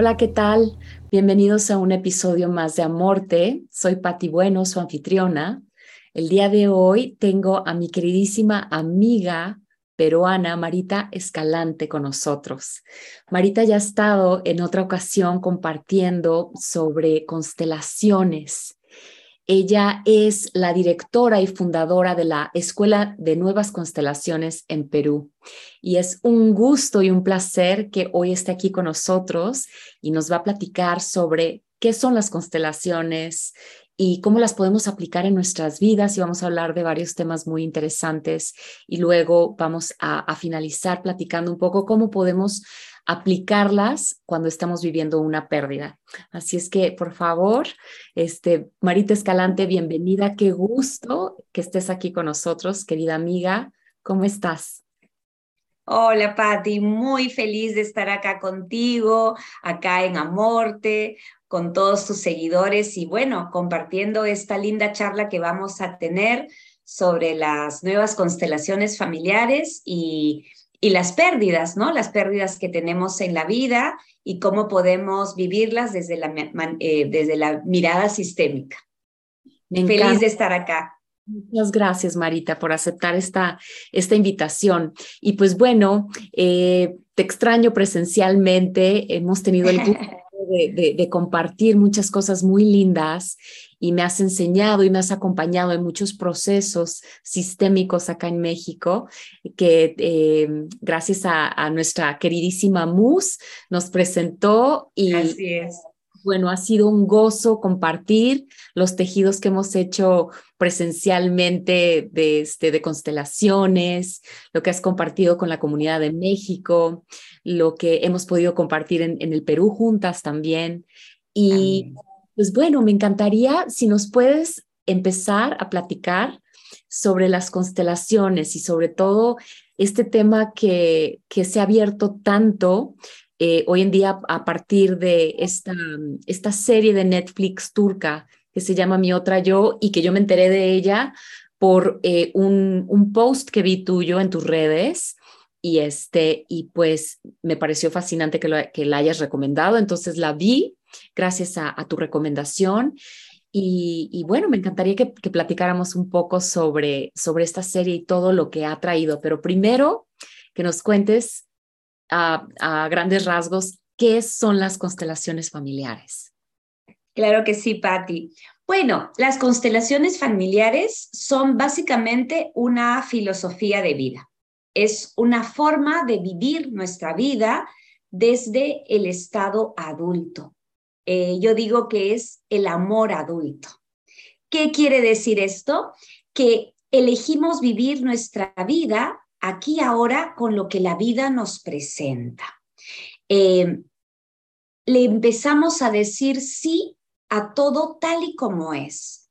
Hola, ¿qué tal? Bienvenidos a un episodio más de Amorte. Soy Pati Bueno, su anfitriona. El día de hoy tengo a mi queridísima amiga peruana Marita Escalante con nosotros. Marita ya ha estado en otra ocasión compartiendo sobre constelaciones ella es la directora y fundadora de la Escuela de Nuevas Constelaciones en Perú. Y es un gusto y un placer que hoy esté aquí con nosotros y nos va a platicar sobre qué son las constelaciones y cómo las podemos aplicar en nuestras vidas y vamos a hablar de varios temas muy interesantes y luego vamos a, finalizar platicando un poco cómo podemos aplicarlas cuando estamos viviendo una pérdida. Así es que, por favor, este, Marita Escalante, bienvenida. Qué gusto que estés aquí con nosotros, querida amiga. ¿Cómo estás? Hola, Patti. Muy feliz de estar acá contigo, acá en Amorte, con todos tus seguidores y bueno, compartiendo esta linda charla que vamos a tener sobre las nuevas constelaciones familiares y y las pérdidas, ¿no? Las pérdidas que tenemos en la vida y cómo podemos vivirlas desde la, eh, desde la mirada sistémica. Feliz de estar acá. Muchas gracias, Marita, por aceptar esta, esta invitación. Y pues bueno, eh, te extraño presencialmente. Hemos tenido el gusto de, compartir muchas cosas muy lindas y me has enseñado y me has acompañado en muchos procesos sistémicos acá en México, que eh, gracias a, nuestra queridísima Mus nos presentó y Así es. Bueno, ha sido un gozo compartir los tejidos que hemos hecho presencialmente de, este, de constelaciones, lo que has compartido con la comunidad de México, lo que hemos podido compartir en, en el Perú juntas también. Y pues bueno, me encantaría si nos puedes empezar a platicar sobre las constelaciones y sobre todo este tema que, que se ha abierto tanto eh, hoy en día a partir de esta, esta serie de Netflix turca que se llama Mi Otra Yo y que yo me enteré de ella por eh, un, un post que vi tuyo en tus redes y este y pues me pareció fascinante que, lo, que la hayas recomendado entonces la vi gracias a, tu recomendación. Y, bueno, me encantaría que, platicáramos un poco sobre, sobre esta serie y todo lo que ha traído, pero primero que nos cuentes a, grandes rasgos qué son las constelaciones familiares. Claro que sí, Patti. Bueno, las constelaciones familiares son básicamente una filosofía de vida. Es una forma de vivir nuestra vida desde el estado adulto. Eh, yo digo que es el amor adulto. ¿Qué quiere decir esto? Que elegimos vivir nuestra vida aquí ahora con lo que la vida nos presenta. Eh, le empezamos a decir sí a todo tal y como es,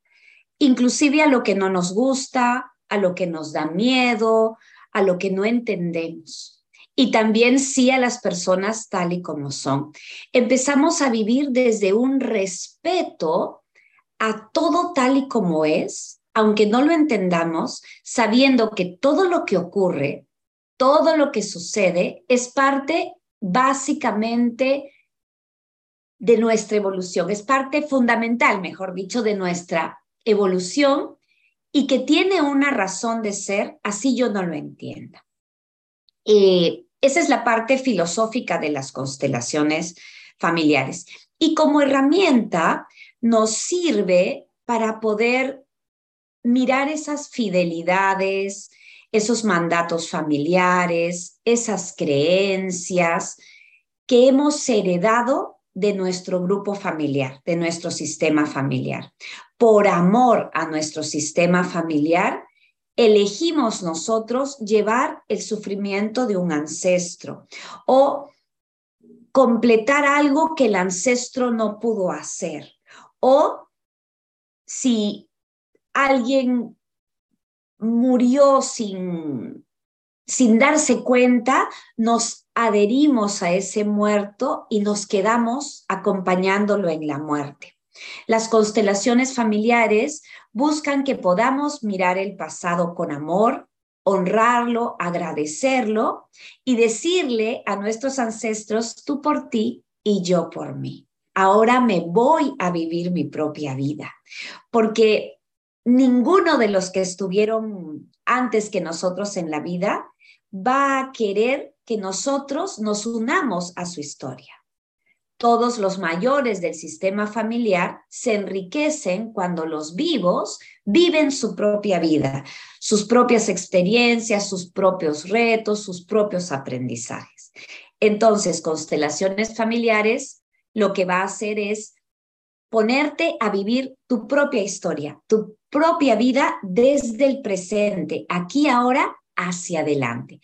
inclusive a lo que no nos gusta, a lo que nos da miedo, a lo que no entendemos y también sí a las personas tal y como son. Empezamos a vivir desde un respeto a todo tal y como es, aunque no lo entendamos, sabiendo que todo lo que ocurre, todo lo que sucede es parte básicamente de nuestra evolución, es parte fundamental, mejor dicho, de nuestra evolución y que tiene una razón de ser, así yo no lo entienda. Eh, esa es la parte filosófica de las constelaciones familiares. Y como herramienta nos sirve para poder mirar esas fidelidades, esos mandatos familiares, esas creencias que hemos heredado de nuestro grupo familiar, de nuestro sistema familiar. Por amor a nuestro sistema familiar, elegimos nosotros llevar el sufrimiento de un ancestro o completar algo que el ancestro no pudo hacer. O si alguien murió sin, sin darse cuenta, nos adherimos a ese muerto y nos quedamos acompañándolo en la muerte. Las constelaciones familiares buscan que podamos mirar el pasado con amor, honrarlo, agradecerlo y decirle a nuestros ancestros, tú por ti y yo por mí. Ahora me voy a vivir mi propia vida, porque ninguno de los que estuvieron antes que nosotros en la vida va a querer que nosotros nos unamos a su historia. Todos los mayores del sistema familiar se enriquecen cuando los vivos viven su propia vida, sus propias experiencias, sus propios retos, sus propios aprendizajes. Entonces, constelaciones familiares lo que va a hacer es ponerte a vivir tu propia historia, tu propia vida desde el presente, aquí ahora, hacia adelante.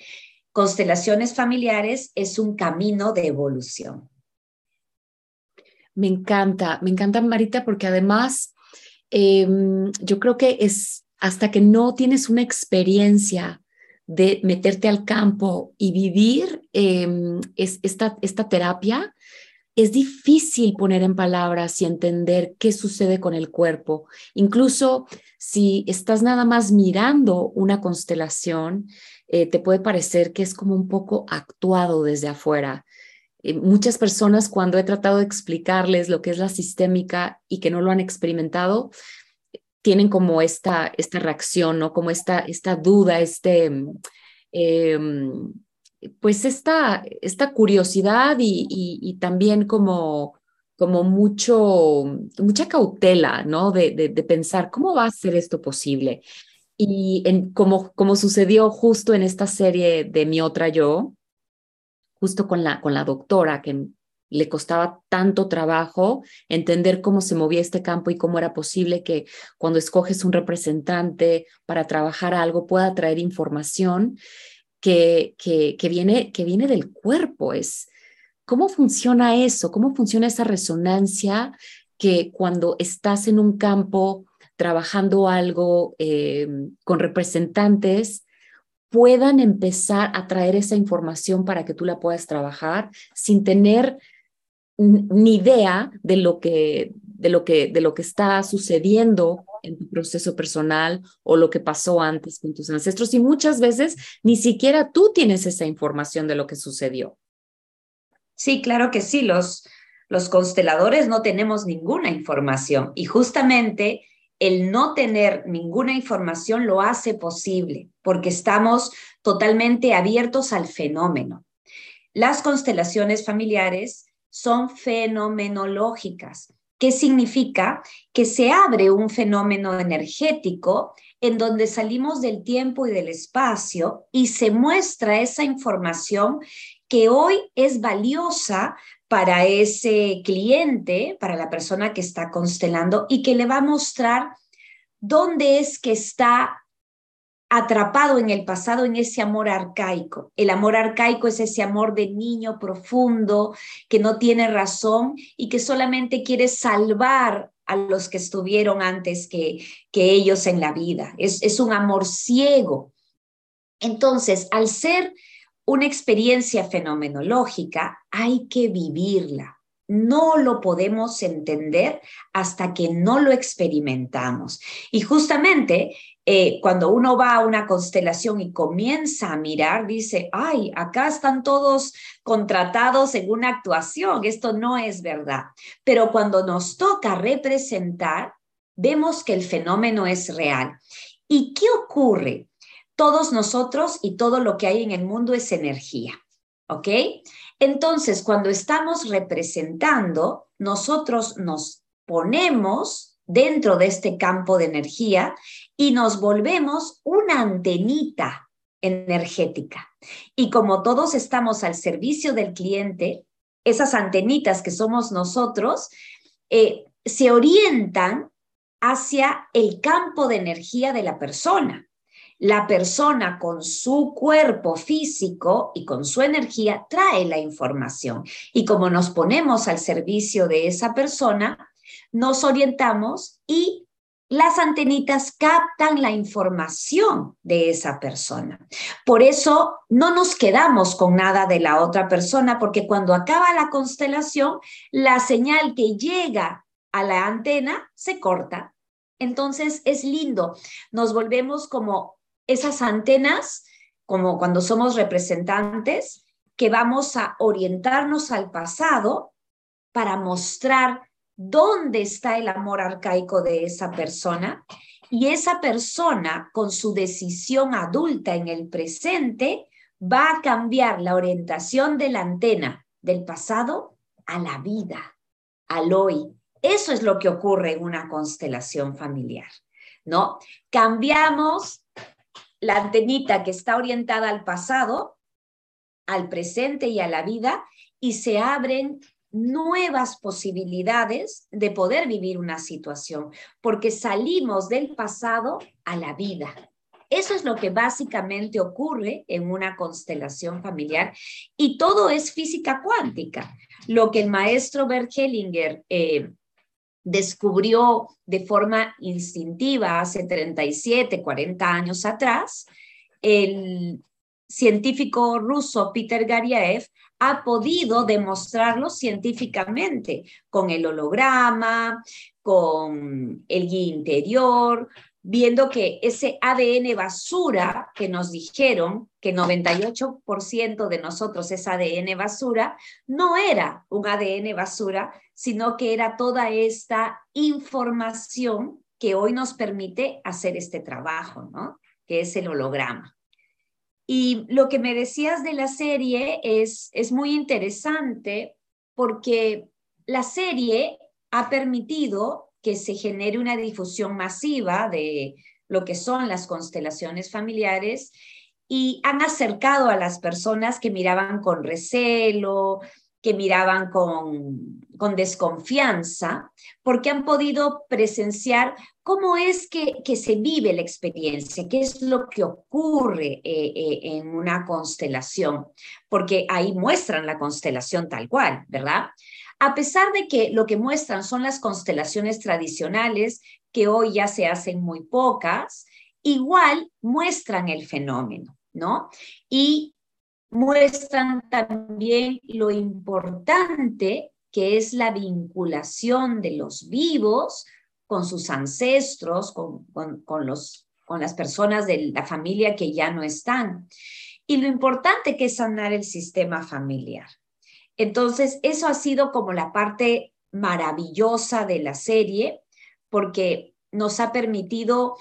Constelaciones familiares es un camino de evolución. Me encanta, me encanta Marita porque además em, yo creo que es hasta que no tienes una experiencia de meterte al campo y vivir em, es, esta, esta terapia, es difícil poner en palabras y entender qué sucede con el cuerpo. Incluso si estás nada más mirando una constelación, eh, te puede parecer que es como un poco actuado desde afuera. Eh, muchas personas cuando he tratado de explicarles lo que es la sistémica y que no lo han experimentado, tienen como esta, esta reacción, ¿no? Como esta, esta duda, este, em, pues esta, esta curiosidad y, también como, como mucho, mucha cautela, ¿no? De, de, pensar, ¿cómo va a ser esto posible? Y como, como sucedió justo en esta serie de Mi Otra Yo, justo con la, con la doctora, que le costaba tanto trabajo entender cómo se movía este campo y cómo era posible que cuando escoges un representante para trabajar algo pueda traer información que, que, viene, que viene del cuerpo. Es, ¿Cómo funciona eso? ¿Cómo funciona esa resonancia que cuando estás en un campo trabajando algo eh, con representantes, puedan empezar a traer esa información para que tú la puedas trabajar sin tener ni idea de lo que de lo que de lo que está sucediendo en tu proceso personal o lo que pasó antes con tus ancestros y muchas veces ni siquiera tú tienes esa información de lo que sucedió. Sí, claro que sí, los los consteladores no tenemos ninguna información y justamente el no tener ninguna información lo hace posible, porque estamos totalmente abiertos al fenómeno. Las constelaciones familiares son fenomenológicas. ¿Qué significa? Que se abre un fenómeno energético en donde salimos del tiempo y del espacio y se muestra esa información que hoy es valiosa para ese cliente, para la persona que está constelando y que le va a mostrar dónde es que está atrapado en el pasado en ese amor arcaico. El amor arcaico es ese amor de niño profundo que no tiene razón y que solamente quiere salvar a los que estuvieron antes que, que ellos en la vida. Es, es un amor ciego. Entonces, al ser una experiencia fenomenológica, hay que vivirla. No lo podemos entender hasta que no lo experimentamos. Y justamente eh, cuando uno va a una constelación y comienza a mirar, dice, ay, acá están todos contratados en una actuación, esto no es verdad. Pero cuando nos toca representar, vemos que el fenómeno es real. ¿Y qué ocurre? todos nosotros y todo lo que hay en el mundo es energía, ¿ok? Entonces, cuando estamos representando, nosotros nos ponemos dentro de este campo de energía y nos volvemos una antenita energética. Y como todos estamos al servicio del cliente, esas antenitas que somos nosotros eh, se orientan hacia el campo de energía de la persona la persona con su cuerpo físico y con su energía trae la información. Y como nos ponemos al servicio de esa persona, nos orientamos y las antenitas captan la información de esa persona. Por eso no nos quedamos con nada de la otra persona, porque cuando acaba la constelación, la señal que llega a la antena se corta. Entonces es lindo, nos volvemos como esas antenas, como cuando somos representantes, que vamos a orientarnos al pasado para mostrar dónde está el amor arcaico de esa persona y esa persona con su decisión adulta en el presente va a cambiar la orientación de la antena del pasado a la vida, al hoy. Eso es lo que ocurre en una constelación familiar, ¿no? Cambiamos la antenita que está orientada al pasado, al presente y a la vida y se abren nuevas posibilidades de poder vivir una situación, porque salimos del pasado a la vida. Eso es lo que básicamente ocurre en una constelación familiar y todo es física cuántica. Lo que el maestro Bert Hellinger eh, descubrió de forma instintiva hace 37, 40 años atrás, el científico ruso Peter Garyaev ha podido demostrarlo científicamente con el holograma, con el guía interior, viendo que ese ADN basura que nos dijeron, que 98% de nosotros es ADN basura, no era un ADN basura, sino que era toda esta información que hoy nos permite hacer este trabajo, ¿no? Que es el holograma. Y lo que me decías de la serie es, es muy interesante porque la serie ha permitido que se genere una difusión masiva de lo que son las constelaciones familiares y han acercado a las personas que miraban con recelo, que miraban con, con desconfianza, porque han podido presenciar cómo es que, que, se vive la experiencia, qué es lo que ocurre eh, eh, en una constelación, porque ahí muestran la constelación tal cual, ¿verdad? A pesar de que lo que muestran son las constelaciones tradicionales, que hoy ya se hacen muy pocas, igual muestran el fenómeno, ¿no? Y muestran también lo importante que es la vinculación de los vivos con sus ancestros, con, con, los, con las personas de la familia que ya no están. Y lo importante que es sanar el sistema familiar. Entonces, eso ha sido como la parte maravillosa de la serie, porque nos ha permitido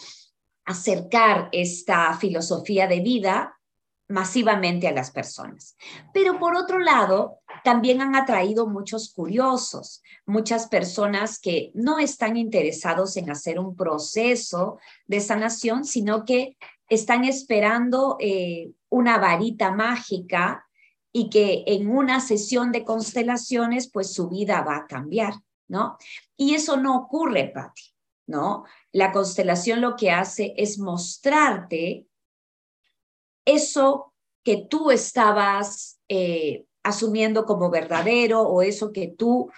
acercar esta filosofía de vida masivamente a las personas. Pero por otro lado, también han atraído muchos curiosos, muchas personas que no están interesados en hacer un proceso de sanación, sino que están esperando eh, una varita mágica y que en una sesión de constelaciones, pues su vida va a cambiar, ¿no? Y eso no ocurre, Patti, ¿no? La constelación lo que hace es mostrarte eso que tú estabas eh, asumiendo como verdadero o eso que tú,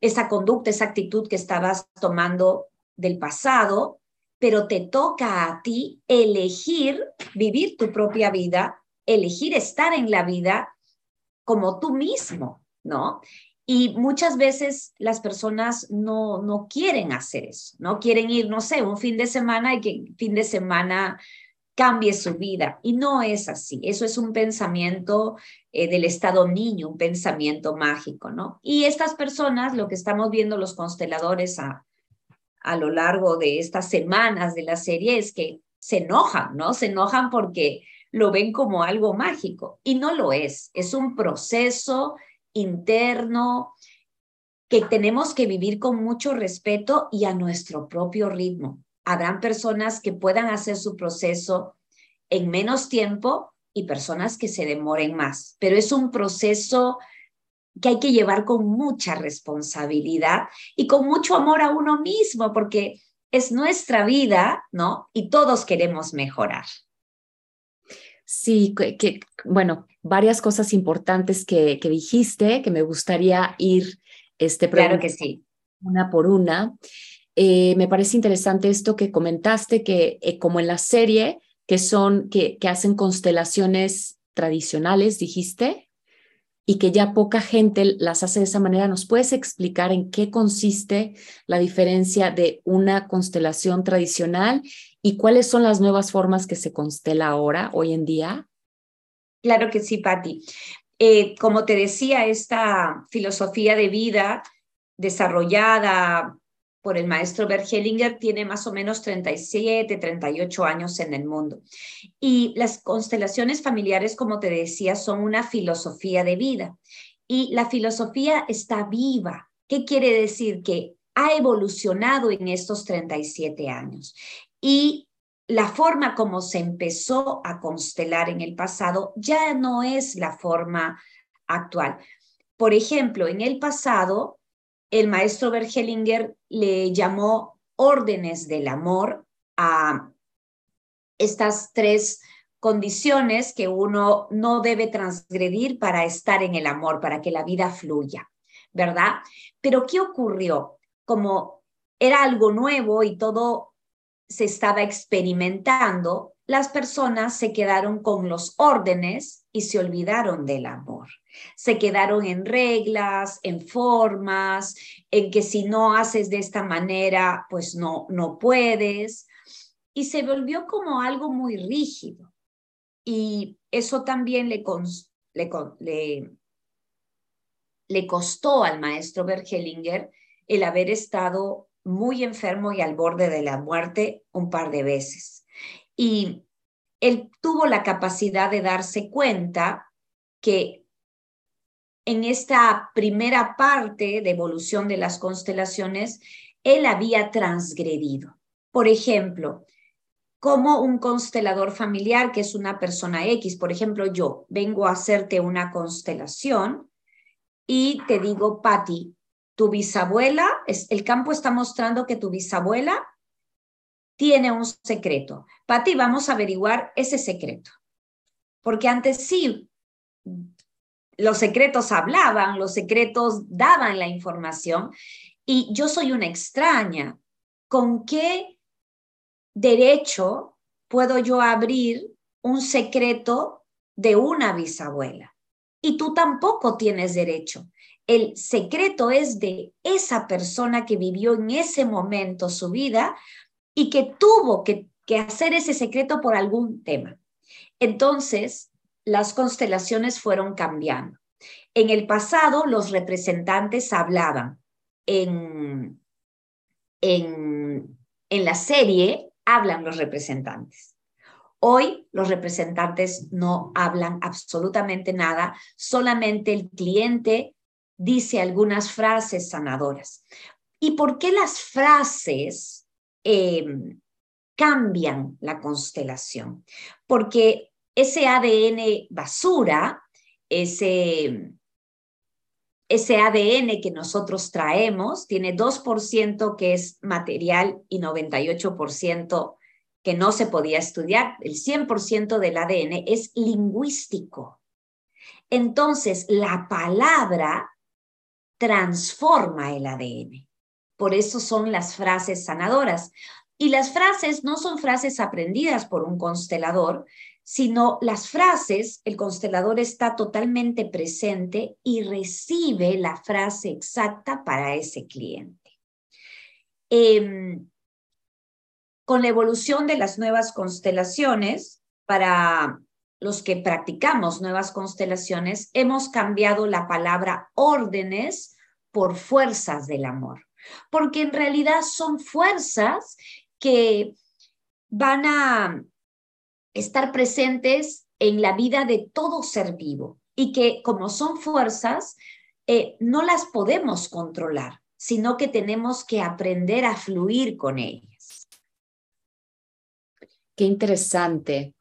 esa conducta, esa actitud que estabas tomando del pasado, pero te toca a ti elegir vivir tu propia vida, elegir estar en la vida como tú mismo, ¿no? Y muchas veces las personas no, no quieren hacer eso, no quieren ir, no sé, un fin de semana y que fin de semana cambie su vida. Y no es así. Eso es un pensamiento eh, del estado niño, un pensamiento mágico, ¿no? Y estas personas, lo que estamos viendo los consteladores a, a lo largo de estas semanas de la serie es que se enojan, ¿no? Se enojan porque lo ven como algo mágico y no lo es. Es un proceso interno que tenemos que vivir con mucho respeto y a nuestro propio ritmo habrán personas que puedan hacer su proceso en menos tiempo y personas que se demoren más, pero es un proceso que hay que llevar con mucha responsabilidad y con mucho amor a uno mismo, porque es nuestra vida, ¿no? Y todos queremos mejorar. Sí, que, bueno, varias cosas importantes que, que, dijiste, que me gustaría ir este, claro que sí. una por una. Eh, me parece interesante esto que comentaste, que eh, como en la serie, que son, que, que hacen constelaciones tradicionales, dijiste, y que ya poca gente las hace de esa manera. ¿Nos puedes explicar en qué consiste la diferencia de una constelación tradicional y cuáles son las nuevas formas que se constela ahora, hoy en día? Claro que sí, Patti. Eh, como te decía, esta filosofía de vida desarrollada por el maestro Bergelinger, tiene más o menos 37, 38 años en el mundo. Y las constelaciones familiares, como te decía, son una filosofía de vida. Y la filosofía está viva. ¿Qué quiere decir? Que ha evolucionado en estos 37 años. Y la forma como se empezó a constelar en el pasado ya no es la forma actual. Por ejemplo, en el pasado, el maestro Bergelinger le llamó órdenes del amor a estas tres condiciones que uno no debe transgredir para estar en el amor, para que la vida fluya, ¿verdad? Pero ¿qué ocurrió? Como era algo nuevo y todo se estaba experimentando, las personas se quedaron con los órdenes y se olvidaron del amor. Se quedaron en reglas, en formas, en que si no haces de esta manera, pues no, no puedes. Y se volvió como algo muy rígido. Y eso también le, le, costó al maestro Bergelinger el haber estado muy enfermo y al borde de la muerte un par de veces. Y él tuvo la capacidad de darse cuenta que en esta primera parte de evolución de las constelaciones, él había transgredido. Por ejemplo, como un constelador familiar, que es una persona X, por ejemplo, yo vengo a hacerte una constelación y te digo, Patti, tu bisabuela, el campo está mostrando que tu bisabuela tiene un secreto. Pati, vamos a averiguar ese secreto. Porque antes sí, los secretos hablaban, los secretos daban la información y yo soy una extraña. ¿Con qué derecho puedo yo abrir un secreto de una bisabuela? Y tú tampoco tienes derecho. El secreto es de esa persona que vivió en ese momento su vida y que tuvo que, hacer ese secreto por algún tema. Entonces, las constelaciones fueron cambiando. En el pasado, los representantes hablaban. En, en, en la serie, hablan los representantes. Hoy los representantes no hablan absolutamente nada, solamente el cliente dice algunas frases sanadoras. ¿Y por qué las frases em, cambian la constelación? Porque ese ADN basura, ese, ese ADN que nosotros traemos, tiene 2% que es material y 98% que no se podía estudiar. El 100% del ADN es lingüístico. Entonces, la palabra transforma el ADN. Por eso son las frases sanadoras. Y las frases no son frases aprendidas por un constelador, sino las frases, el constelador está totalmente presente y recibe la frase exacta para ese cliente. Em, con la evolución de las nuevas constelaciones, para los que practicamos nuevas constelaciones, hemos cambiado la palabra órdenes por fuerzas del amor, porque en realidad son fuerzas que van a estar presentes en la vida de todo ser vivo y que como son fuerzas, eh, no las podemos controlar, sino que tenemos que aprender a fluir con ellas. Qué interesante.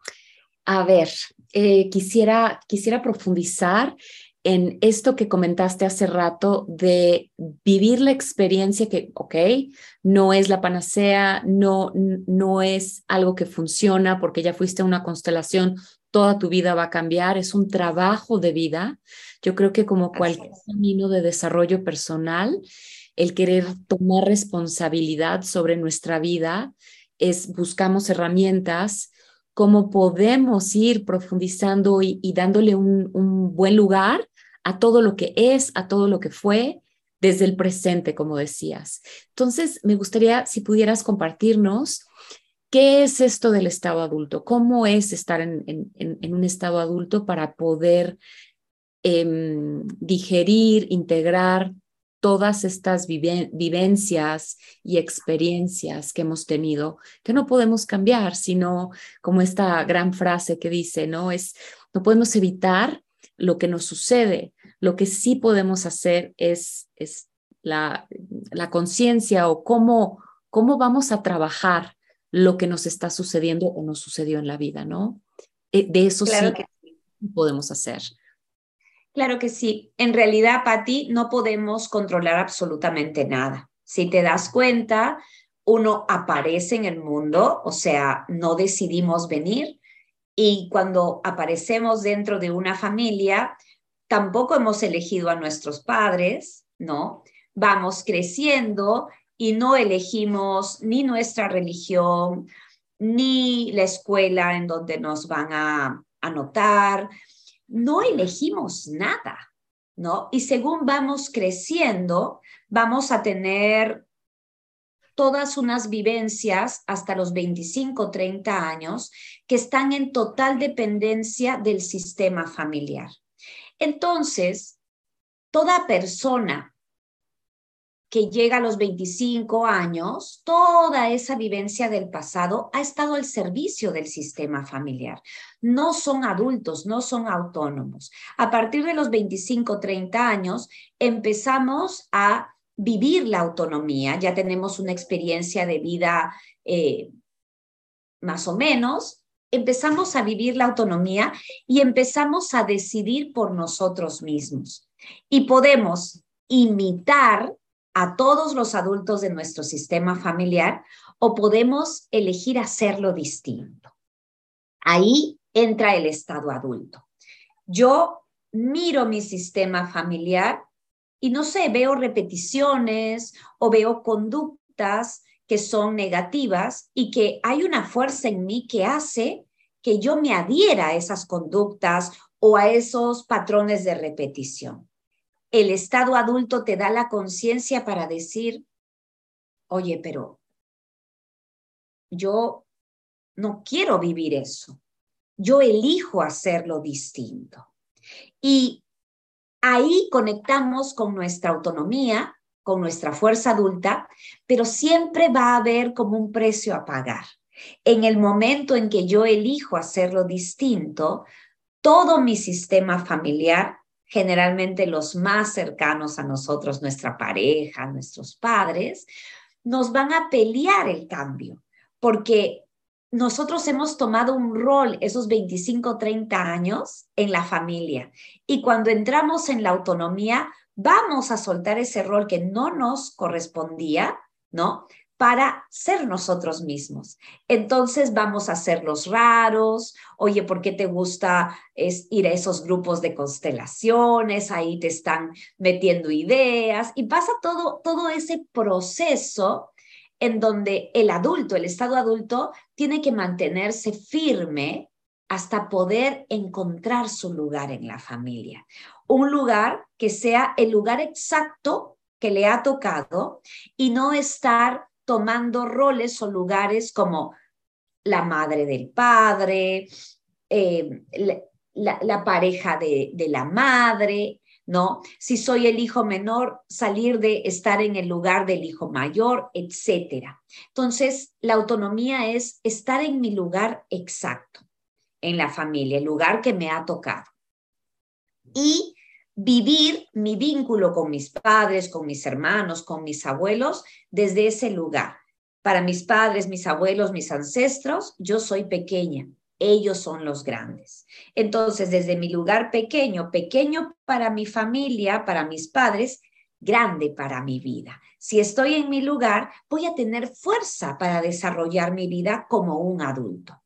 A ver, eh, quisiera, quisiera profundizar en esto que comentaste hace rato de vivir la experiencia que, ok, no es la panacea, no, no es algo que funciona porque ya fuiste a una constelación, toda tu vida va a cambiar, es un trabajo de vida. Yo creo que como cualquier camino de desarrollo personal, el querer tomar responsabilidad sobre nuestra vida es buscamos herramientas cómo podemos ir profundizando y, dándole un, buen lugar a todo lo que es, a todo lo que fue, desde el presente, como decías. Entonces, me gustaría si pudieras compartirnos qué es esto del estado adulto, cómo es estar en, un estado adulto para poder em, digerir, integrar todas estas vivencias y experiencias que hemos tenido que no podemos cambiar, sino como esta gran frase que dice, no es no podemos evitar lo que nos sucede, lo que sí podemos hacer es, es la, la conciencia o cómo, cómo vamos a trabajar lo que nos está sucediendo o nos sucedió en la vida, ¿no? Eh, de eso sí que podemos hacer. Claro que sí. En realidad, Patti, no podemos controlar absolutamente nada. Si te das cuenta, uno aparece en el mundo, o sea, no decidimos venir. Y cuando aparecemos dentro de una familia, tampoco hemos elegido a nuestros padres, ¿no? Vamos creciendo y no elegimos ni nuestra religión, ni la escuela en donde nos van a anotar, no elegimos nada, ¿no? Y según vamos creciendo, vamos a tener todas unas vivencias hasta los 25, 30 años que están en total dependencia del sistema familiar. Entonces, toda persona que llega a los 25 años, toda esa vivencia del pasado ha estado al servicio del sistema familiar. No son adultos, no son autónomos. A partir de los 25, 30 años, empezamos a vivir la autonomía, ya tenemos una experiencia de vida eh, más o menos, empezamos a vivir la autonomía y empezamos a decidir por nosotros mismos. Y podemos imitar a todos los adultos de nuestro sistema familiar o podemos elegir hacerlo distinto. Ahí entra el estado adulto. Yo miro mi sistema familiar y no sé, veo repeticiones o veo conductas que son negativas y que hay una fuerza en mí que hace que yo me adhiera a esas conductas o a esos patrones de repetición el estado adulto te da la conciencia para decir, oye, pero yo no quiero vivir eso. Yo elijo hacerlo distinto. Y ahí conectamos con nuestra autonomía, con nuestra fuerza adulta, pero siempre va a haber como un precio a pagar. En el momento en que yo elijo hacerlo distinto, todo mi sistema familiar generalmente los más cercanos a nosotros, nuestra pareja, nuestros padres, nos van a pelear el cambio, porque nosotros hemos tomado un rol esos 25, 30 años en la familia y cuando entramos en la autonomía, vamos a soltar ese rol que no nos correspondía, ¿no? para ser nosotros mismos. Entonces vamos a ser los raros, oye, ¿por qué te gusta ir a esos grupos de constelaciones? Ahí te están metiendo ideas y pasa todo, todo ese proceso en donde el adulto, el estado adulto, tiene que mantenerse firme hasta poder encontrar su lugar en la familia. Un lugar que sea el lugar exacto que le ha tocado y no estar tomando roles o lugares como la madre del padre, eh, la, pareja de, de la madre, ¿no? Si soy el hijo menor, salir de estar en el lugar del hijo mayor, etcétera. Entonces, la autonomía es estar en mi lugar exacto, en la familia, el lugar que me ha tocado. Y vivir mi vínculo con mis padres, con mis hermanos, con mis abuelos desde ese lugar. Para mis padres, mis abuelos, mis ancestros, yo soy pequeña, ellos son los grandes. Entonces, desde mi lugar pequeño, pequeño para mi familia, para mis padres, grande para mi vida. Si estoy en mi lugar, voy a tener fuerza para desarrollar mi vida como un adulto.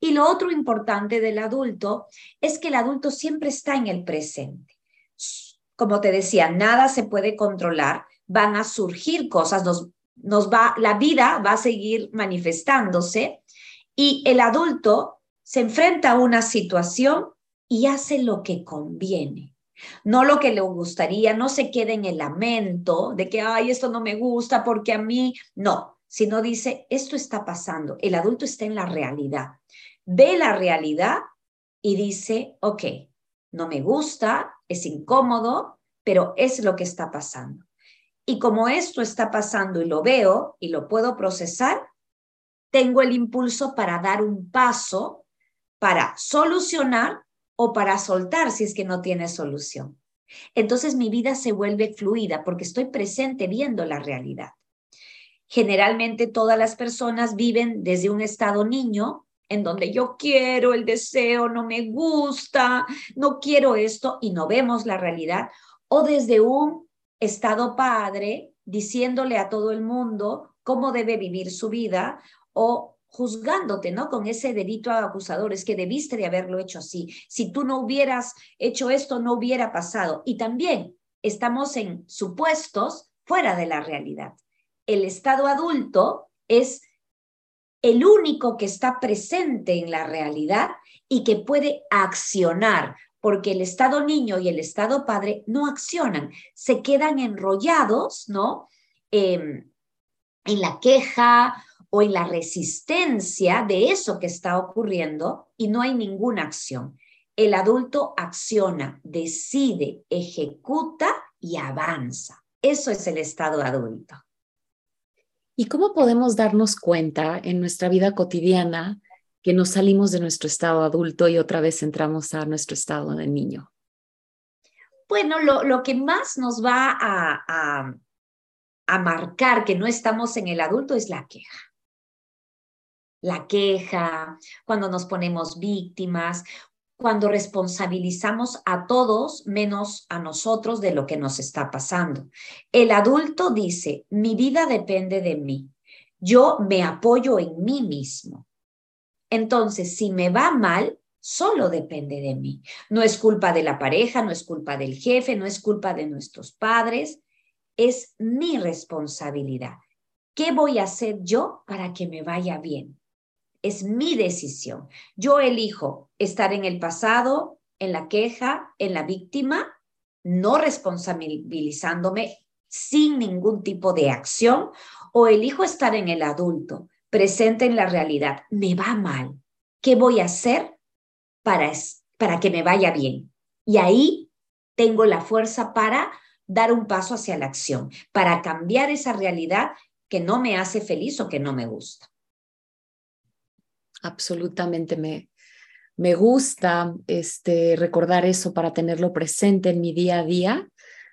Y lo otro importante del adulto es que el adulto siempre está en el presente como te decía, nada se puede controlar, van a surgir cosas, nos, nos va, la vida va a seguir manifestándose y el adulto se enfrenta a una situación y hace lo que conviene, no lo que le gustaría, no se queda en el lamento de que, ay, esto no me gusta porque a mí, no, sino dice, esto está pasando, el adulto está en la realidad, ve la realidad y dice, ok, no me gusta, es incómodo, pero es lo que está pasando. Y como esto está pasando y lo veo y lo puedo procesar, tengo el impulso para dar un paso para solucionar o para soltar si es que no tiene solución. Entonces mi vida se vuelve fluida porque estoy presente viendo la realidad. Generalmente todas las personas viven desde un estado niño en donde yo quiero el deseo, no me gusta, no quiero esto y no vemos la realidad, o desde un estado padre diciéndole a todo el mundo cómo debe vivir su vida o juzgándote, ¿no? Con ese delito acusador, es que debiste de haberlo hecho así. Si tú no hubieras hecho esto, no hubiera pasado. Y también estamos en supuestos fuera de la realidad. El estado adulto es el único que está presente en la realidad y que puede accionar, porque el estado niño y el estado padre no accionan, se quedan enrollados, ¿no? en la queja o en la resistencia de eso que está ocurriendo y no hay ninguna acción. El adulto acciona, decide, ejecuta y avanza. Eso es el estado adulto. ¿Y cómo podemos darnos cuenta en nuestra vida cotidiana que nos salimos de nuestro estado adulto y otra vez entramos a nuestro estado de niño? Bueno, lo, que más nos va a, a marcar que no estamos en el adulto es la queja la queja, cuando nos ponemos víctimas, cuando responsabilizamos a todos menos a nosotros de lo que nos está pasando. El adulto dice, mi vida depende de mí, yo me apoyo en mí mismo. Entonces, si me va mal, solo depende de mí. No es culpa de la pareja, no es culpa del jefe, no es culpa de nuestros padres, es mi responsabilidad. ¿Qué voy a hacer yo para que me vaya bien? Es mi decisión. Yo elijo estar en el pasado, en la queja, en la víctima, no responsabilizándome sin ningún tipo de acción, o elijo estar en el adulto, presente en la realidad. Me va mal. ¿Qué voy a hacer para, para que me vaya bien? Y ahí tengo la fuerza para dar un paso hacia la acción, para cambiar esa realidad que no me hace feliz o que no me gusta absolutamente me, me gusta este, recordar eso para tenerlo presente en mi día a día,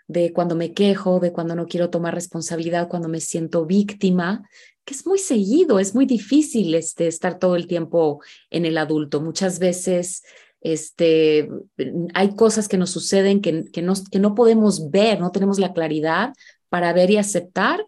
de cuando me quejo, de cuando no quiero tomar responsabilidad, cuando me siento víctima, que es muy seguido, es muy difícil este, estar todo el tiempo en el adulto. Muchas veces este, hay cosas que nos suceden que, que, que no podemos ver, no tenemos la claridad para ver y aceptar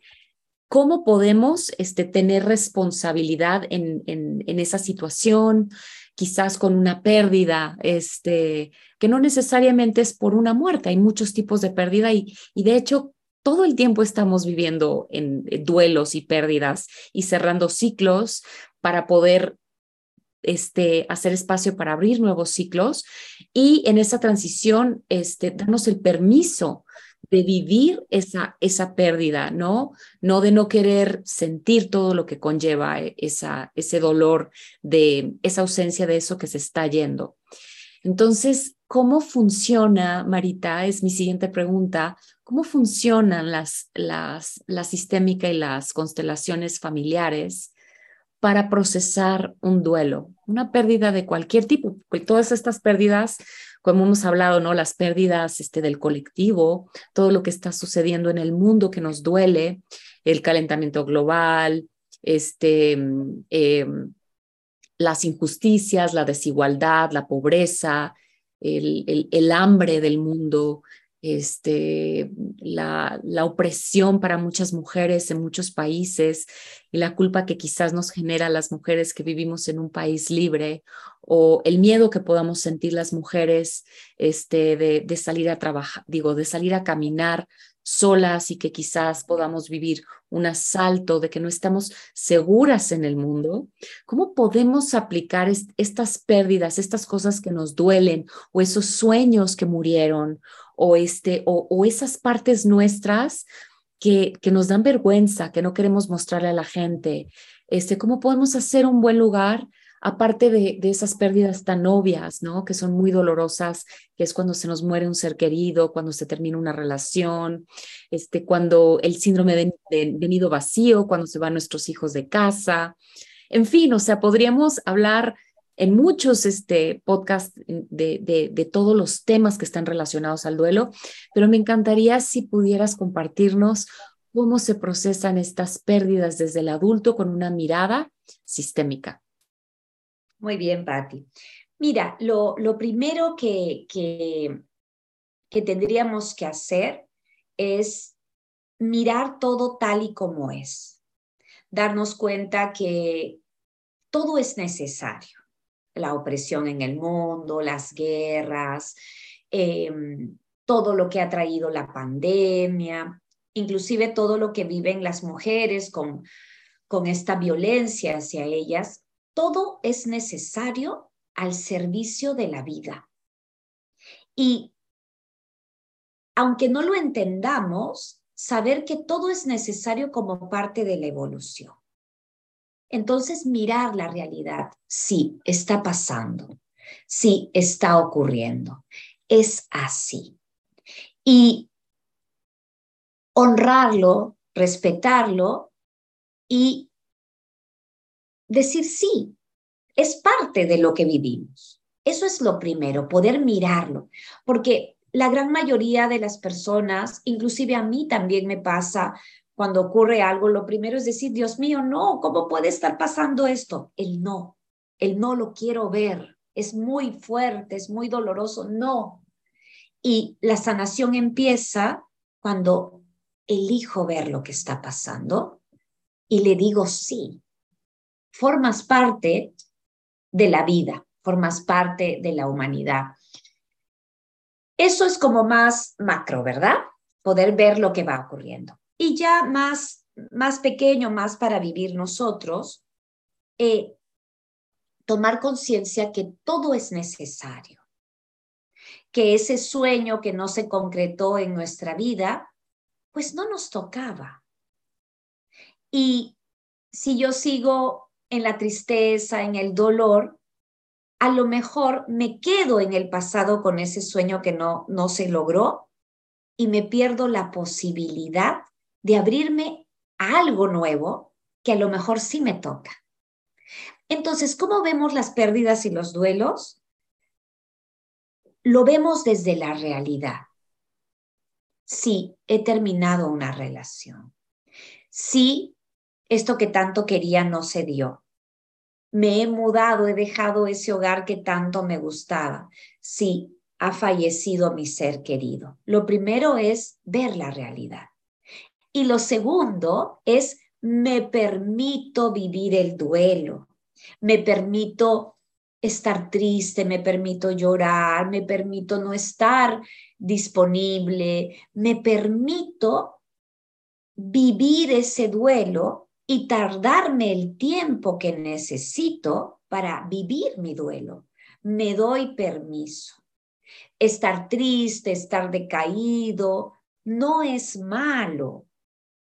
¿Cómo podemos este, tener responsabilidad en, esa situación? quizás con una pérdida, este, que no necesariamente es por una muerte, hay muchos tipos de pérdida y, y de hecho todo el tiempo estamos viviendo en, duelos y pérdidas y cerrando ciclos para poder este, hacer espacio para abrir nuevos ciclos y en esa transición este, darnos el permiso de vivir esa, esa pérdida, ¿no? No de no querer sentir todo lo que conlleva e, esa, ese dolor de esa ausencia de eso que se está yendo. Entonces, ¿cómo funciona, Marita? Es mi siguiente pregunta. ¿Cómo funcionan las, las, la sistémica y las constelaciones familiares para procesar un duelo, una pérdida de cualquier tipo? Porque todas estas pérdidas como hemos hablado, ¿no? Las pérdidas este, del colectivo, todo lo que está sucediendo en el mundo que nos duele, el calentamiento global, este, em, las injusticias, la desigualdad, la pobreza, el, el hambre del mundo, este, la, la, opresión para muchas mujeres en muchos países y la culpa que quizás nos genera las mujeres que vivimos en un país libre o el miedo que podamos sentir las mujeres este, de, de salir a trabajar, digo, de salir a caminar solas y que quizás podamos vivir un asalto, de que no estamos seguras en el mundo, ¿cómo podemos aplicar estas pérdidas, estas cosas que nos duelen o esos sueños que murieron o, este, o, esas partes nuestras que, que, nos dan vergüenza, que no queremos mostrarle a la gente. Este, ¿Cómo podemos hacer un buen lugar aparte de, esas pérdidas tan obvias, ¿no? Que son muy dolorosas, que es cuando se nos muere un ser querido, cuando se termina una relación, este, cuando el síndrome de, de, vacío, cuando se van nuestros hijos de casa. En fin, o sea, podríamos hablar en muchos este, podcasts de, de, todos los temas que están relacionados al duelo, pero me encantaría si pudieras compartirnos cómo se procesan estas pérdidas desde el adulto con una mirada sistémica. Muy bien, Patti. Mira, lo, lo primero que, que, que tendríamos que hacer es mirar todo tal y como es, darnos cuenta que todo es necesario, la opresión en el mundo, las guerras, em, todo lo que ha traído la pandemia, inclusive todo lo que viven las mujeres con, con esta violencia hacia ellas, todo es necesario al servicio de la vida. Y aunque no lo entendamos, saber que todo es necesario como parte de la evolución. Entonces, mirar la realidad. Sí, está pasando. Sí, está ocurriendo. Es así. Y honrarlo, respetarlo y decir sí, es parte de lo que vivimos. Eso es lo primero, poder mirarlo, porque la gran mayoría de las personas, inclusive a mí también me pasa cuando ocurre algo, lo primero es decir, Dios mío, no, ¿cómo puede estar pasando esto? El no, el no lo quiero ver, es muy fuerte, es muy doloroso, no. Y la sanación empieza cuando elijo ver lo que está pasando y le digo sí, formas parte de la vida, formas parte de la humanidad. Eso es como más macro, ¿verdad? Poder ver lo que va ocurriendo. Y ya más, más pequeño, más para vivir nosotros, eh, tomar conciencia que todo es necesario, que ese sueño que no se concretó en nuestra vida, pues no nos tocaba. Y si yo sigo en la tristeza, en el dolor, a lo mejor me quedo en el pasado con ese sueño que no, no se logró y me pierdo la posibilidad de abrirme a algo nuevo que a lo mejor sí me toca. Entonces, ¿cómo vemos las pérdidas y los duelos? Lo vemos desde la realidad. Sí, he terminado una relación. Sí, esto que tanto quería no se dio. Me he mudado, he dejado ese hogar que tanto me gustaba. Sí, ha fallecido mi ser querido. Lo primero es ver la realidad. Y lo segundo es me permito vivir el duelo. Me permito estar triste, me permito llorar, me permito no estar disponible, me permito vivir ese duelo y tardarme el tiempo que necesito para vivir mi duelo. Me doy permiso. Estar triste, estar decaído, no es malo,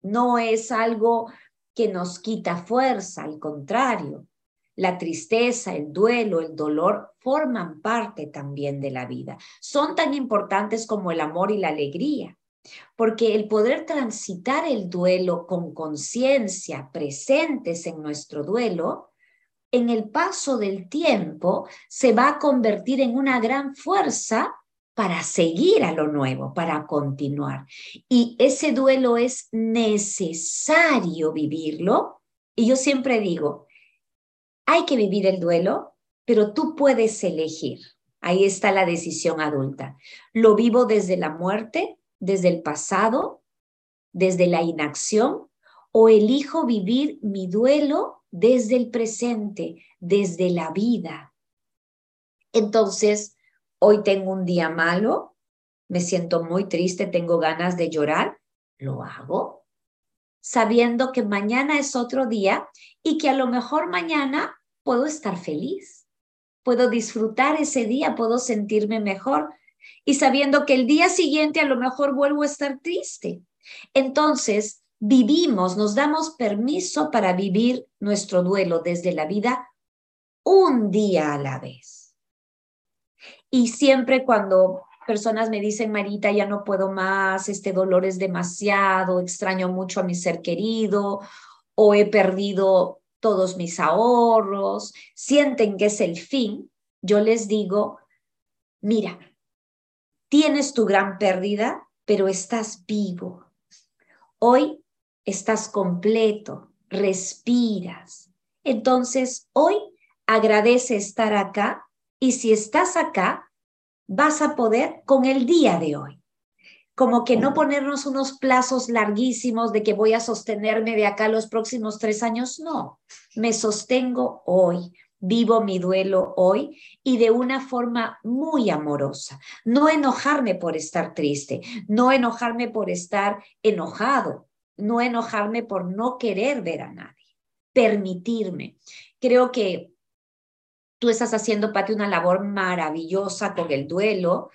no es algo que nos quita fuerza, al contrario. La tristeza, el duelo, el dolor forman parte también de la vida. Son tan importantes como el amor y la alegría porque el poder transitar el duelo con conciencia, presentes en nuestro duelo, en el paso del tiempo se va a convertir en una gran fuerza para seguir a lo nuevo, para continuar. Y ese duelo es necesario vivirlo. Y yo siempre digo, hay que vivir el duelo, pero tú puedes elegir. Ahí está la decisión adulta. ¿Lo vivo desde la muerte desde el pasado, desde la inacción, o elijo vivir mi duelo desde el presente, desde la vida. Entonces, hoy tengo un día malo, me siento muy triste, tengo ganas de llorar, lo hago, sabiendo que mañana es otro día y que a lo mejor mañana puedo estar feliz, puedo disfrutar ese día, puedo sentirme mejor, y sabiendo que el día siguiente a lo mejor vuelvo a estar triste. Entonces, vivimos, nos damos permiso para vivir nuestro duelo desde la vida un día a la vez. Y siempre cuando personas me dicen, Marita, ya no puedo más, este dolor es demasiado, extraño mucho a mi ser querido o he perdido todos mis ahorros, sienten que es el fin, yo les digo, mira, tienes tu gran pérdida, pero estás vivo. Hoy estás completo, respiras. Entonces, hoy agradece estar acá y si estás acá, vas a poder con el día de hoy. Como que no ponernos unos plazos larguísimos de que voy a sostenerme de acá los próximos tres años. No, me sostengo hoy, vivo mi duelo hoy y de una forma muy amorosa. No enojarme por estar triste, no enojarme por estar enojado, no enojarme por no querer ver a nadie, permitirme. Creo que tú estás haciendo, Pati, una labor maravillosa con el duelo,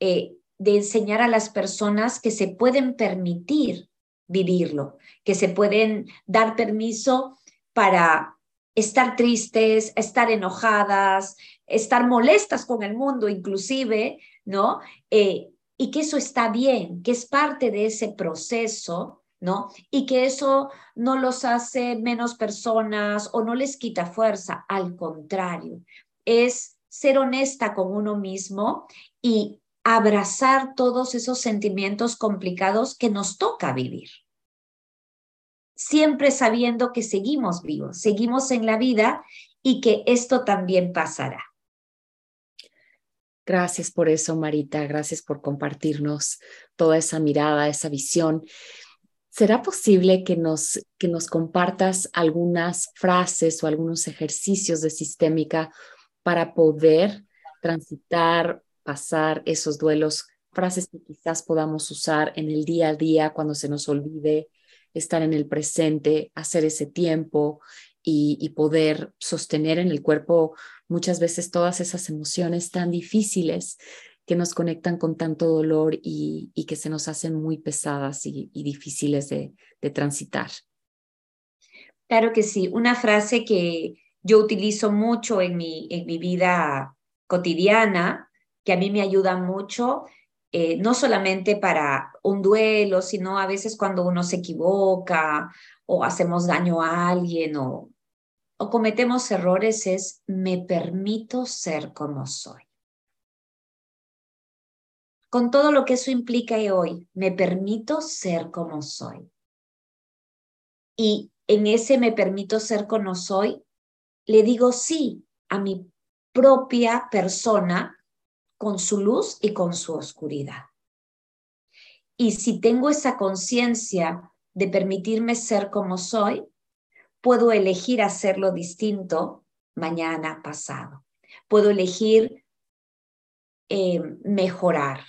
eh, de enseñar a las personas que se pueden permitir vivirlo, que se pueden dar permiso para estar tristes, estar enojadas, estar molestas con el mundo inclusive, ¿no? Eh, y que eso está bien, que es parte de ese proceso, ¿no? Y que eso no los hace menos personas o no les quita fuerza, al contrario, es ser honesta con uno mismo y abrazar todos esos sentimientos complicados que nos toca vivir siempre sabiendo que seguimos vivos, seguimos en la vida y que esto también pasará. Gracias por eso, Marita. Gracias por compartirnos toda esa mirada, esa visión. ¿Será posible que nos, que nos compartas algunas frases o algunos ejercicios de sistémica para poder transitar, pasar esos duelos? Frases que quizás podamos usar en el día a día cuando se nos olvide estar en el presente, hacer ese tiempo y, poder sostener en el cuerpo muchas veces todas esas emociones tan difíciles que nos conectan con tanto dolor y, que se nos hacen muy pesadas y, difíciles de, transitar. Claro que sí, una frase que yo utilizo mucho en mi, vida cotidiana, que a mí me ayuda mucho, eh, no solamente para un duelo, sino a veces cuando uno se equivoca o hacemos daño a alguien o cometemos errores, es me permito ser como soy. Con todo lo que eso implica hoy, me permito ser como soy. Y en ese me permito ser como soy, le digo sí a mi propia persona con su luz y con su oscuridad. Y si tengo esa conciencia de permitirme ser como soy, puedo elegir hacerlo distinto mañana, pasado. Puedo elegir eh, mejorar.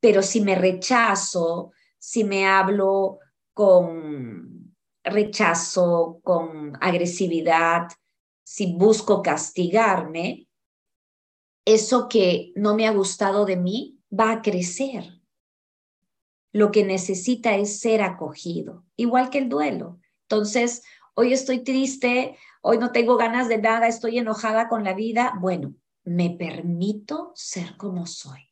Pero si me rechazo, si me hablo con rechazo, con agresividad, si busco castigarme, eso que no me ha gustado de mí va a crecer. Lo que necesita es ser acogido, igual que el duelo. Entonces, hoy estoy triste, hoy no tengo ganas de nada, estoy enojada con la vida. Bueno, me permito ser como soy.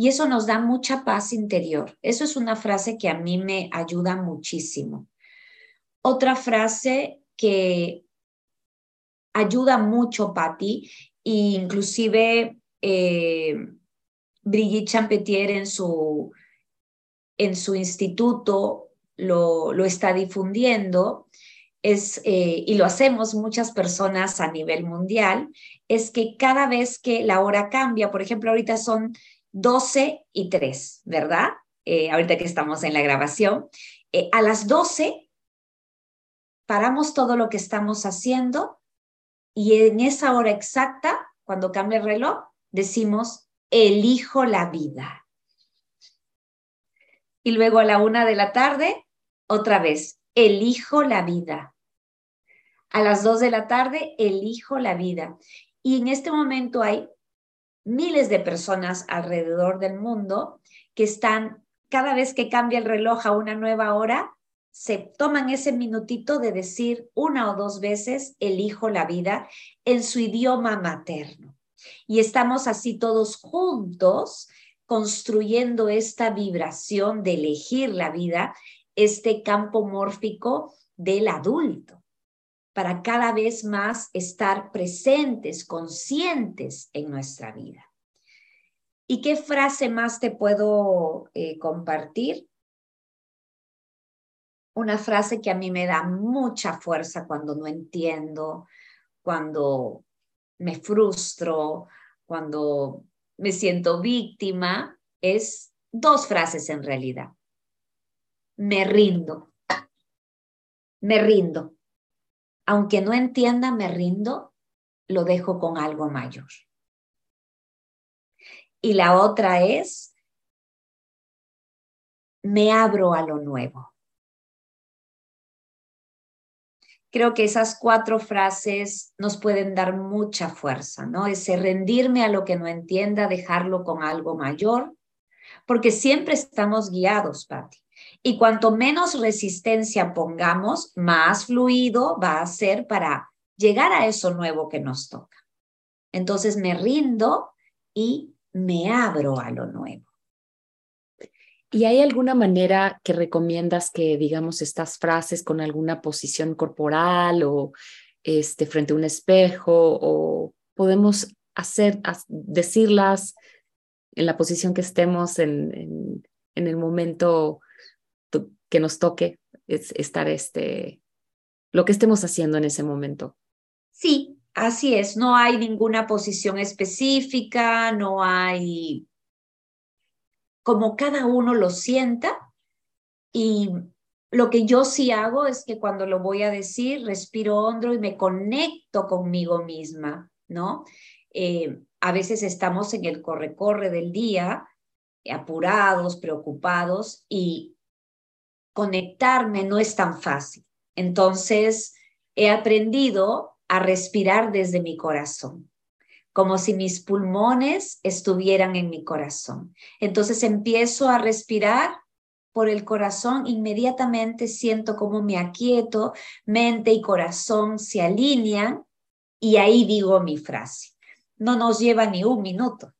Y eso nos da mucha paz interior. Eso es una frase que a mí me ayuda muchísimo. Otra frase que ayuda mucho, Patti, inclusive eh, Brigitte Champetier en su, en su instituto lo, lo está difundiendo, es, eh, y lo hacemos muchas personas a nivel mundial, es que cada vez que la hora cambia, por ejemplo, ahorita son 12 y 3, ¿verdad? Eh, ahorita que estamos en la grabación, a las 12 paramos todo lo que estamos haciendo y en esa hora exacta, cuando cambia el reloj, decimos, elijo la vida. Y luego a la una de la tarde, otra vez, elijo la vida. A las dos de la tarde, elijo la vida. Y en este momento hay miles de personas alrededor del mundo que están, cada vez que cambia el reloj a una nueva hora, se toman ese minutito de decir una o dos veces, elijo la vida en su idioma materno. Y estamos así todos juntos construyendo esta vibración de elegir la vida, este campo mórfico del adulto, para cada vez más estar presentes, conscientes en nuestra vida. ¿Y qué frase más te puedo eh, compartir? Una frase que a mí me da mucha fuerza cuando no entiendo, cuando me frustro, cuando me siento víctima, es dos frases en realidad. Me rindo. Me rindo. Aunque no entienda, me rindo, lo dejo con algo mayor. Y la otra es, me abro a lo nuevo. creo que esas cuatro frases nos pueden dar mucha fuerza, ¿no? Ese rendirme a lo que no entienda, dejarlo con algo mayor, porque siempre estamos guiados, Patti. Y cuanto menos resistencia pongamos, más fluido va a ser para llegar a eso nuevo que nos toca. Entonces me rindo y me abro a lo nuevo. ¿Y hay alguna manera que recomiendas que digamos estas frases con alguna posición corporal o este, frente a un espejo o podemos hacer, decirlas en la posición que estemos en, en, el momento que nos toque es estar este, lo que estemos haciendo en ese momento? Sí, así es. No hay ninguna posición específica, no hay como cada uno lo sienta. Y lo que yo sí hago es que cuando lo voy a decir, respiro hondo y me conecto conmigo misma, ¿no? Eh, a veces estamos en el corre-corre del día, apurados, preocupados, y conectarme no es tan fácil. Entonces, he aprendido a respirar desde mi corazón como si mis pulmones estuvieran en mi corazón. Entonces empiezo a respirar por el corazón, inmediatamente siento como me aquieto, mente y corazón se alinean y ahí digo mi frase. No nos lleva ni un minuto.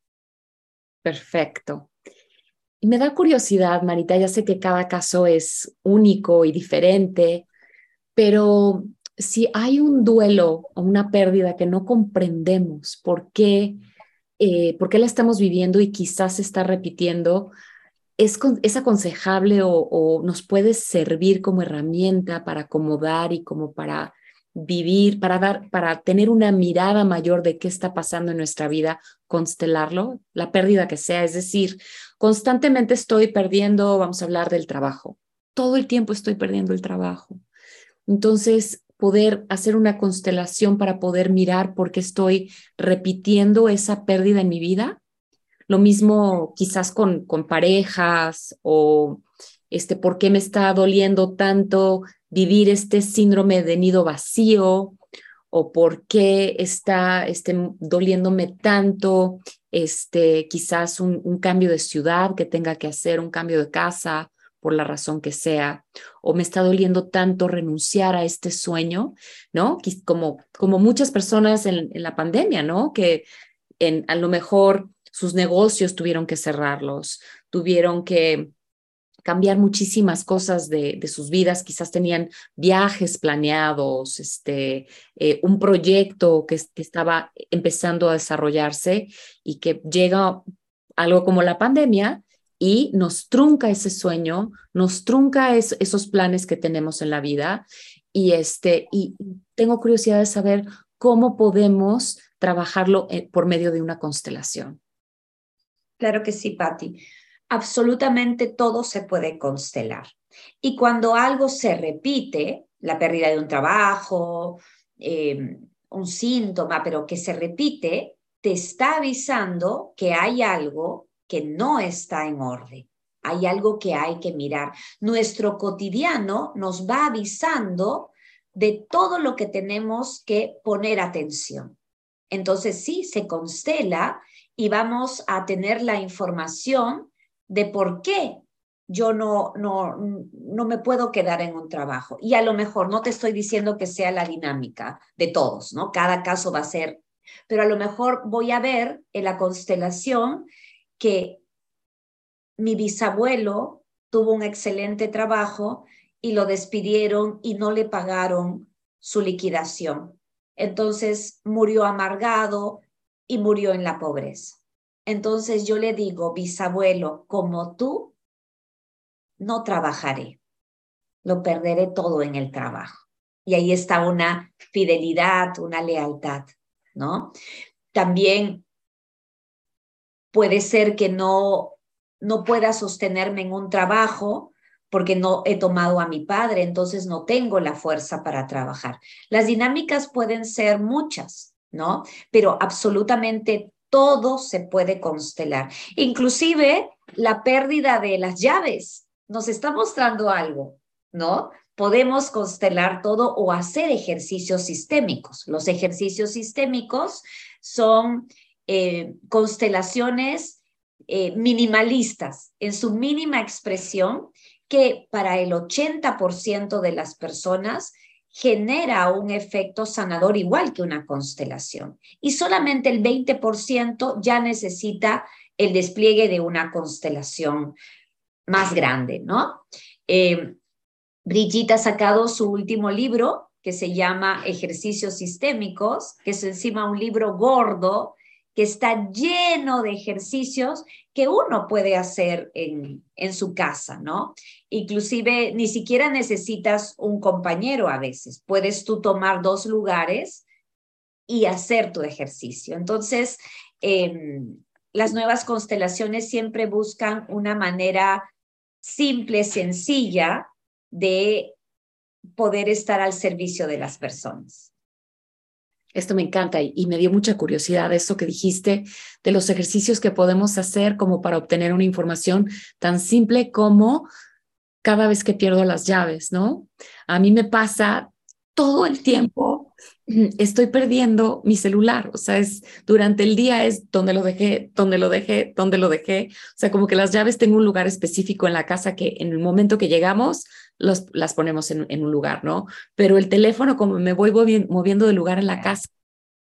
Perfecto. Y me da curiosidad, Marita, ya sé que cada caso es único y diferente, pero si hay un duelo o una pérdida que no comprendemos por qué, eh, por qué la estamos viviendo y quizás se está repitiendo, es, es aconsejable o, o, nos puede servir como herramienta para acomodar y como para vivir, para dar, para tener una mirada mayor de qué está pasando en nuestra vida, constelarlo, la pérdida que sea. Es decir, constantemente estoy perdiendo, vamos a hablar del trabajo. Todo el tiempo estoy perdiendo el trabajo. Entonces, poder hacer una constelación para poder mirar por qué estoy repitiendo esa pérdida en mi vida. Lo mismo quizás con, con parejas o este, por qué me está doliendo tanto vivir este síndrome de nido vacío o por qué está este, doliéndome tanto este, quizás un, cambio de ciudad que tenga que hacer, un cambio de casa por la razón que sea, o me está doliendo tanto renunciar a este sueño, ¿no? Como, como muchas personas en, la pandemia, ¿no? Que en, a lo mejor sus negocios tuvieron que cerrarlos, tuvieron que cambiar muchísimas cosas de, sus vidas, quizás tenían viajes planeados, este, eh, un proyecto que, que estaba empezando a desarrollarse y que llega algo como la pandemia y nos trunca ese sueño, nos trunca esos planes que tenemos en la vida y este y tengo curiosidad de saber cómo podemos trabajarlo eh, por medio de una constelación. Claro que sí, Patti. Absolutamente todo se puede constelar. Y cuando algo se repite, la pérdida de un trabajo, em, un síntoma, pero que se repite, te está avisando que hay algo que no está en orden. Hay algo que hay que mirar. Nuestro cotidiano nos va avisando de todo lo que tenemos que poner atención. Entonces sí, se constela y vamos a tener la información de por qué yo no, no, no me puedo quedar en un trabajo. Y a lo mejor no te estoy diciendo que sea la dinámica de todos, ¿no? Cada caso va a ser, pero a lo mejor voy a ver en la constelación que mi bisabuelo tuvo un excelente trabajo y lo despidieron y no le pagaron su liquidación. Entonces murió amargado y murió en la pobreza. Entonces yo le digo, bisabuelo, como tú, no trabajaré, lo perderé todo en el trabajo. Y ahí está una fidelidad, una lealtad, ¿no? También puede ser que no, no pueda sostenerme en un trabajo porque no he tomado a mi padre, entonces no tengo la fuerza para trabajar. Las dinámicas pueden ser muchas, ¿no? Pero absolutamente todo se puede constelar, inclusive la pérdida de las llaves nos está mostrando algo, ¿no? Podemos constelar todo o hacer ejercicios sistémicos. Los ejercicios sistémicos son eh, constelaciones eh, minimalistas en su mínima expresión que para el 80% de las personas genera un efecto sanador igual que una constelación. Y solamente el 20% ya necesita el despliegue de una constelación más grande, ¿no? Eh, Brigitte ha sacado su último libro que se llama Ejercicios Sistémicos, que es encima un libro gordo que está lleno de ejercicios que uno puede hacer en, en su casa, ¿no? Inclusive ni siquiera necesitas un compañero a veces, puedes tú tomar dos lugares y hacer tu ejercicio. Entonces, em, las nuevas constelaciones siempre buscan una manera simple, sencilla de poder estar al servicio de las personas. Esto me encanta y, me dio mucha curiosidad eso que dijiste de los ejercicios que podemos hacer como para obtener una información tan simple como cada vez que pierdo las llaves, ¿no? A mí me pasa todo el tiempo estoy perdiendo mi celular, o sea, es durante el día es donde lo dejé, donde lo dejé, donde lo dejé, o sea, como que las llaves tengo un lugar específico en la casa que en el momento que llegamos los, las ponemos en, en un lugar, ¿no? Pero el teléfono, como me voy moviendo de lugar en la casa,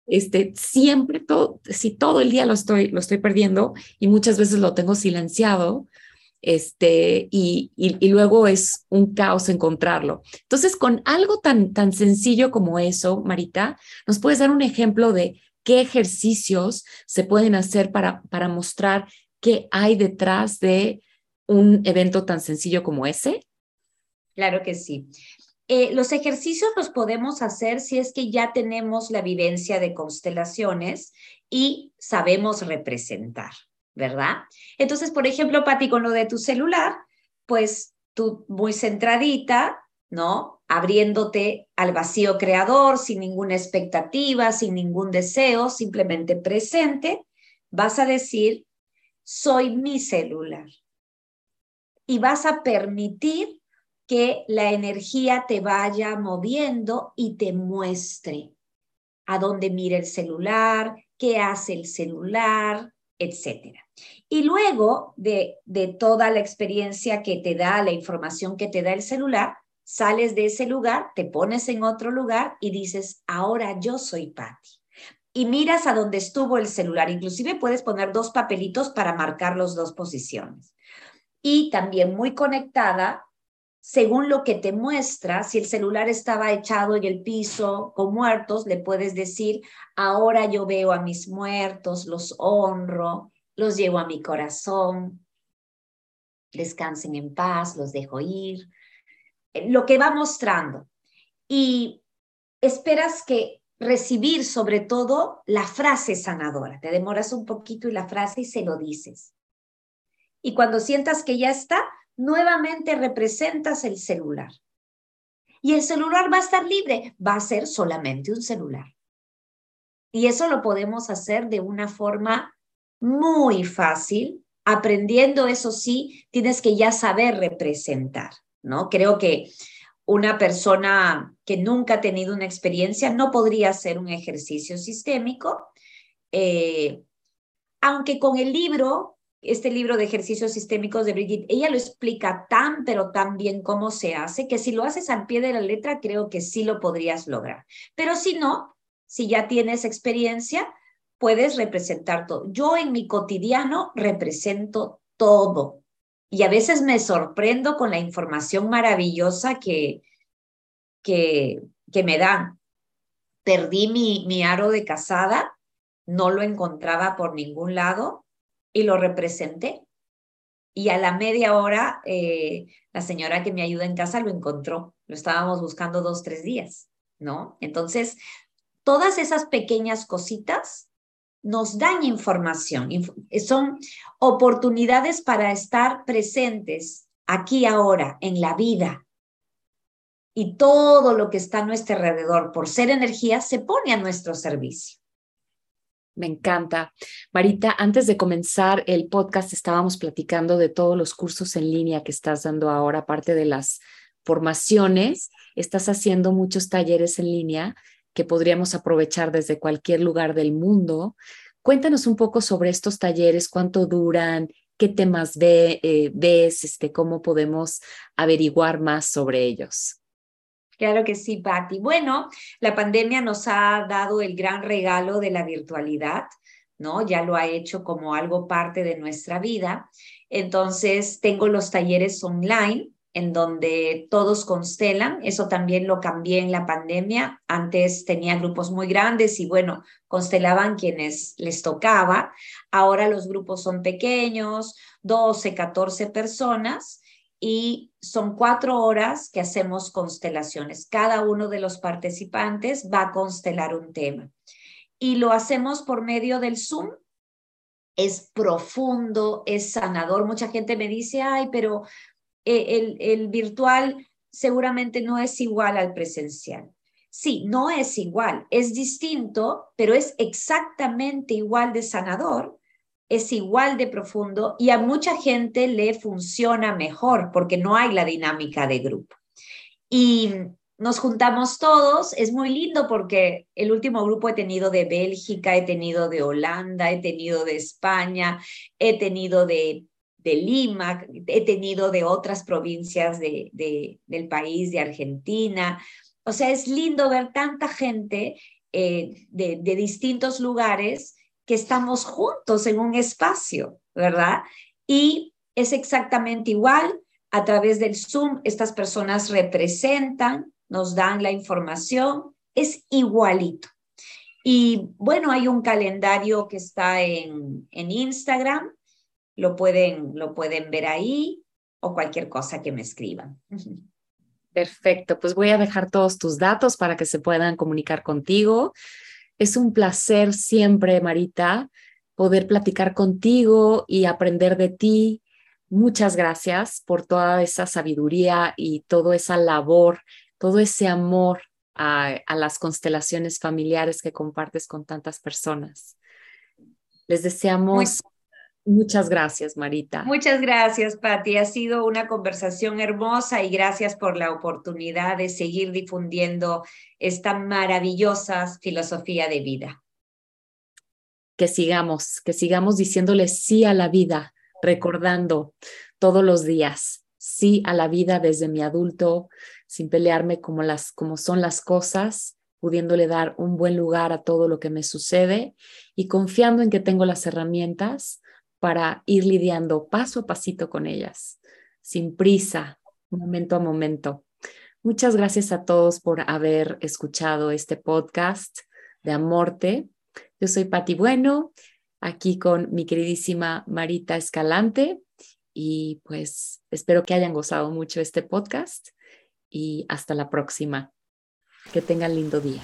este, siempre todo, si todo el día lo estoy, lo estoy perdiendo y muchas veces lo tengo silenciado, este, y, y, luego es un caos encontrarlo. Entonces, con algo tan, tan sencillo como eso, Marita, ¿nos puedes dar un ejemplo de qué ejercicios se pueden hacer para, para mostrar qué hay detrás de un evento tan sencillo como ese? Claro que sí. Eh, los ejercicios los podemos hacer si es que ya tenemos la vivencia de constelaciones y sabemos representar. ¿verdad? Entonces, por ejemplo, Pati, con lo de tu celular, pues tú muy centradita, ¿no? Abriéndote al vacío creador, sin ninguna expectativa, sin ningún deseo, simplemente presente, vas a decir, soy mi celular. Y vas a permitir que la energía te vaya moviendo y te muestre a dónde mira el celular, qué hace el celular, etcétera. Y luego de, de toda la experiencia que te da, la información que te da el celular, sales de ese lugar, te pones en otro lugar y dices, ahora yo soy Patty. Y miras a dónde estuvo el celular. Inclusive puedes poner dos papelitos para marcar las dos posiciones. Y también muy conectada, según lo que te muestra, si el celular estaba echado en el piso con muertos, le puedes decir, ahora yo veo a mis muertos, los honro, los llevo a mi corazón, descansen en paz, los dejo ir, eh, lo que va mostrando. Y esperas que recibir sobre todo la frase sanadora. Te demoras un poquito y la frase y se lo dices. Y cuando sientas que ya está, nuevamente representas el celular. Y el celular va a estar libre, va a ser solamente un celular. Y eso lo podemos hacer de una forma muy fácil. Aprendiendo, eso sí, tienes que ya saber representar, ¿no? Creo que una persona que nunca ha tenido una experiencia no podría hacer un ejercicio sistémico, eh, aunque con el libro este libro de ejercicios sistémicos de Brigitte, ella lo explica tan, pero tan bien cómo se hace, que si lo haces al pie de la letra, creo que sí lo podrías lograr. Pero si no, si ya tienes experiencia, puedes representar todo. Yo en mi cotidiano represento todo. Y a veces me sorprendo con la información maravillosa que, que, que me dan. Perdí mi, mi aro de casada, no lo encontraba por ningún lado y lo representé. Y a la media hora, eh, la señora que me ayuda en casa lo encontró. Lo estábamos buscando dos, tres días, ¿no? Entonces, todas esas pequeñas cositas nos dan información, son oportunidades para estar presentes aquí ahora, en la vida. Y todo lo que está a nuestro alrededor, por ser energía, se pone a nuestro servicio. Me encanta. Marita, antes de comenzar el podcast estábamos platicando de todos los cursos en línea que estás dando ahora, aparte de las formaciones, estás haciendo muchos talleres en línea que podríamos aprovechar desde cualquier lugar del mundo. Cuéntanos un poco sobre estos talleres, cuánto duran, qué temas eh, ves, este, cómo podemos averiguar más sobre ellos. Claro que sí, Patti. Bueno, la pandemia nos ha dado el gran regalo de la virtualidad, ¿no? Ya lo ha hecho como algo parte de nuestra vida. Entonces, tengo los talleres online en donde todos constelan. Eso también lo cambié en la pandemia. Antes tenía grupos muy grandes y bueno, constelaban quienes les tocaba. Ahora los grupos son pequeños, 12, 14 personas y son cuatro horas que hacemos constelaciones. Cada uno de los participantes va a constelar un tema y lo hacemos por medio del Zoom. Es profundo, es sanador. Mucha gente me dice, ay, pero eh, el, el virtual seguramente no es igual al presencial. Sí, no es igual, es distinto, pero es exactamente igual de sanador es igual de profundo y a mucha gente le funciona mejor porque no hay la dinámica de grupo. Y nos juntamos todos, es muy lindo porque el último grupo he tenido de Bélgica, he tenido de Holanda, he tenido de España, he tenido de, Lima, he tenido de otras provincias de, del país, de Argentina. O sea, es lindo ver tanta gente eh, de distintos lugares que estamos juntos en un espacio, ¿verdad? Y es exactamente igual. A través del Zoom, estas personas representan, nos dan la información, es igualito. Y bueno, hay un calendario que está en, en Instagram, lo pueden, lo pueden ver ahí o cualquier cosa que me escriban. Perfecto, pues voy a dejar todos tus datos para que se puedan comunicar contigo. Es un placer siempre, Marita, poder platicar contigo y aprender de ti. Muchas gracias por toda esa sabiduría y toda esa labor, todo ese amor a, las constelaciones familiares que compartes con tantas personas. Les deseamos Muchas gracias, Marita. Muchas gracias, Patti. Ha sido una conversación hermosa y gracias por la oportunidad de seguir difundiendo esta maravillosa filosofía de vida. Que sigamos, que sigamos diciéndole sí a la vida, recordando todos los días, sí a la vida desde mi adulto, sin pelearme como, las, como son las cosas, pudiéndole dar un buen lugar a todo lo que me sucede y confiando en que tengo las herramientas para ir lidiando paso a pasito con ellas, sin prisa, momento a momento. Muchas gracias a todos por haber escuchado este podcast de Amorte. Yo soy Pati Bueno, aquí con mi queridísima Marita Escalante y pues espero que hayan gozado mucho este podcast y hasta la próxima. Que tengan lindo día.